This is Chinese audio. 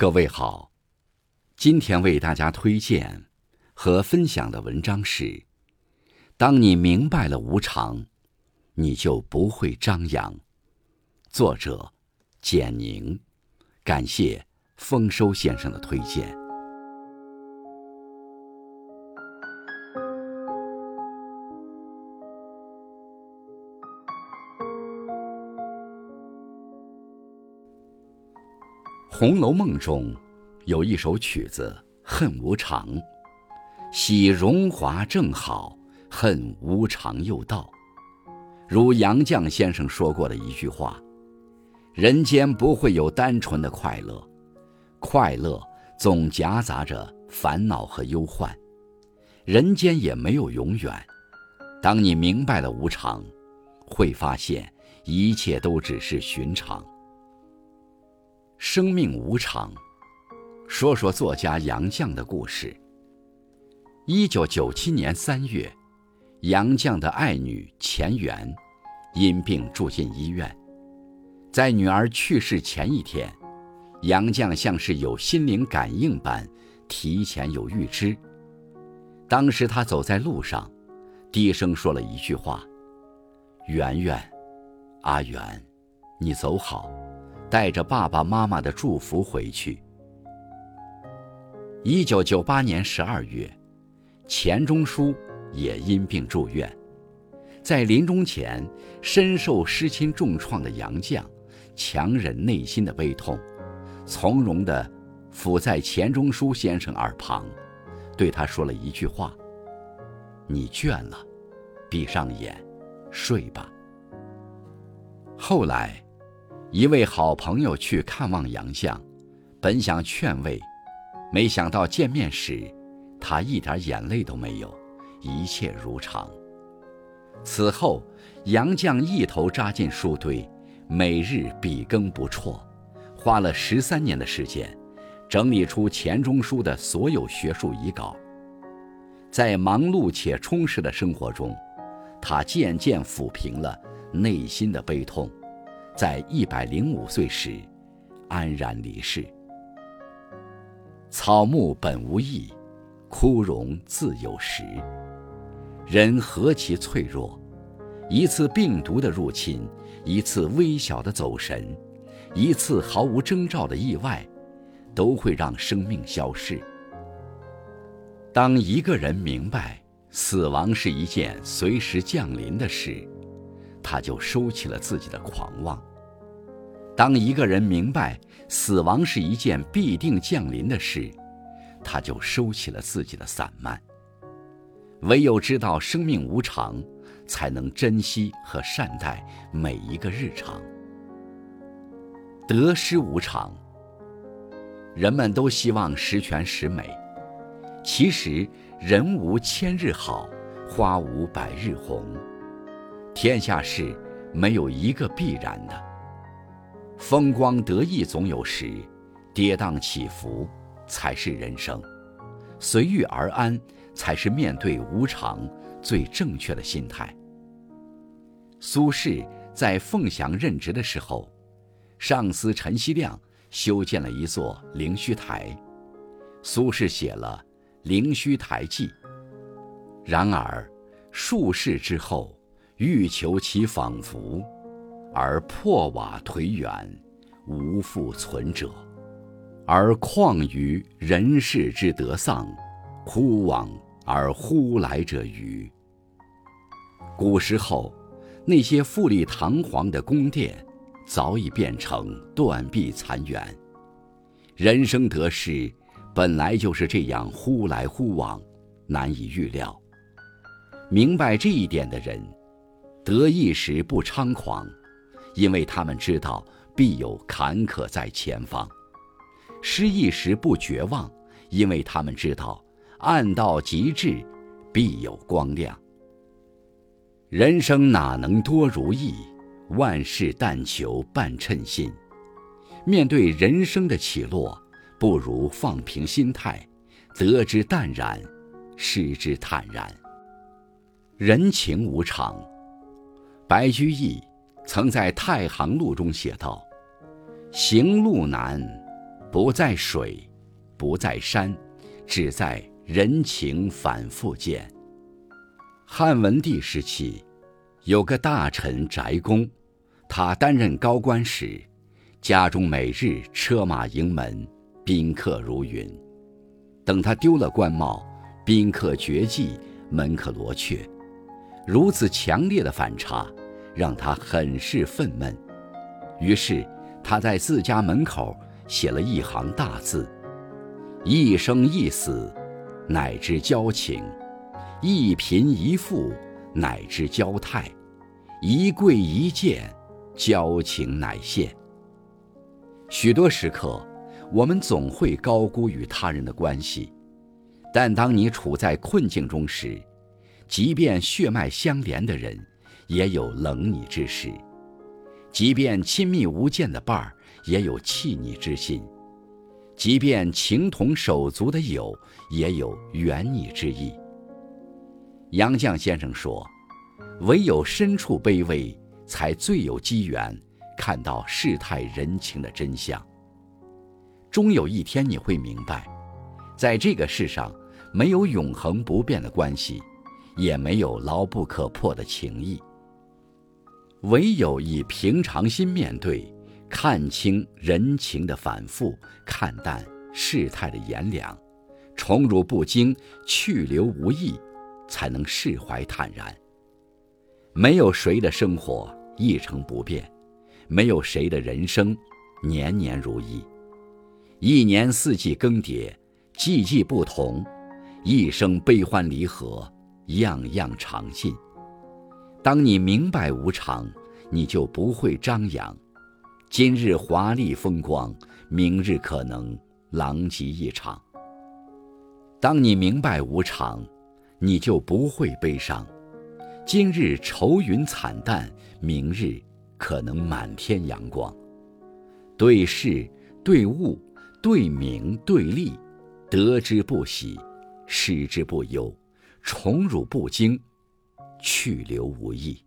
各位好，今天为大家推荐和分享的文章是：当你明白了无常，你就不会张扬。作者：简宁，感谢丰收先生的推荐。《红楼梦》中有一首曲子《恨无常》，喜荣华正好，恨无常又到。如杨绛先生说过的一句话：“人间不会有单纯的快乐，快乐总夹杂着烦恼和忧患。人间也没有永远。当你明白了无常，会发现一切都只是寻常。”生命无常，说说作家杨绛的故事。一九九七年三月，杨绛的爱女钱媛因病住进医院。在女儿去世前一天，杨绛像是有心灵感应般，提前有预知。当时他走在路上，低声说了一句话：“媛媛，阿媛，你走好。”带着爸爸妈妈的祝福回去。一九九八年十二月，钱钟书也因病住院，在临终前，深受失亲重创的杨绛，强忍内心的悲痛，从容地伏在钱钟书先生耳旁，对他说了一句话：“你倦了，闭上眼，睡吧。”后来。一位好朋友去看望杨绛，本想劝慰，没想到见面时，他一点眼泪都没有，一切如常。此后，杨绛一头扎进书堆，每日笔耕不辍，花了十三年的时间，整理出钱钟书的所有学术遗稿。在忙碌且充实的生活中，他渐渐抚平了内心的悲痛。在一百零五岁时，安然离世。草木本无意，枯荣自有时。人何其脆弱，一次病毒的入侵，一次微小的走神，一次毫无征兆的意外，都会让生命消逝。当一个人明白死亡是一件随时降临的事，他就收起了自己的狂妄。当一个人明白死亡是一件必定降临的事，他就收起了自己的散漫。唯有知道生命无常，才能珍惜和善待每一个日常。得失无常，人们都希望十全十美，其实人无千日好，花无百日红。天下事没有一个必然的。风光得意总有时，跌宕起伏才是人生，随遇而安才是面对无常最正确的心态。苏轼在凤翔任职的时候，上司陈希亮修建了一座灵虚台，苏轼写了《灵虚台记》。然而，数世之后，欲求其仿佛。而破瓦颓垣，无复存者；而况于人世之得丧，忽往而忽来者欤？古时候，那些富丽堂皇的宫殿，早已变成断壁残垣。人生得失，本来就是这样忽来忽往，难以预料。明白这一点的人，得意时不猖狂。因为他们知道必有坎坷在前方，失意时不绝望，因为他们知道暗到极致必有光亮。人生哪能多如意，万事但求半称心。面对人生的起落，不如放平心态，得之淡然，失之坦然。人情无常，白居易。曾在《太行路》中写道：“行路难，不在水，不在山，只在人情反复间。汉文帝时期，有个大臣翟公，他担任高官时，家中每日车马盈门，宾客如云。等他丢了官帽，宾客绝迹，门可罗雀。如此强烈的反差，让他很是愤懑。于是，他在自家门口写了一行大字：“一生一死，乃知交情；一贫一富，乃知交态；一贵一贱，交情乃现。”许多时刻，我们总会高估与他人的关系，但当你处在困境中时，即便血脉相连的人，也有冷你之时；即便亲密无间的伴儿，也有弃你之心；即便情同手足的友，也有远你之意。杨绛先生说：“唯有身处卑微，才最有机缘看到世态人情的真相。终有一天你会明白，在这个世上，没有永恒不变的关系。”也没有牢不可破的情谊，唯有以平常心面对，看清人情的反复，看淡世态的炎凉，宠辱不惊，去留无意，才能释怀坦然。没有谁的生活一成不变，没有谁的人生年年如意。一年四季更迭，季季不同，一生悲欢离合。样样常信。当你明白无常，你就不会张扬。今日华丽风光，明日可能狼藉一场。当你明白无常，你就不会悲伤。今日愁云惨淡，明日可能满天阳光。对事、对物、对名、对利，得之不喜，失之不忧。宠辱不惊，去留无意。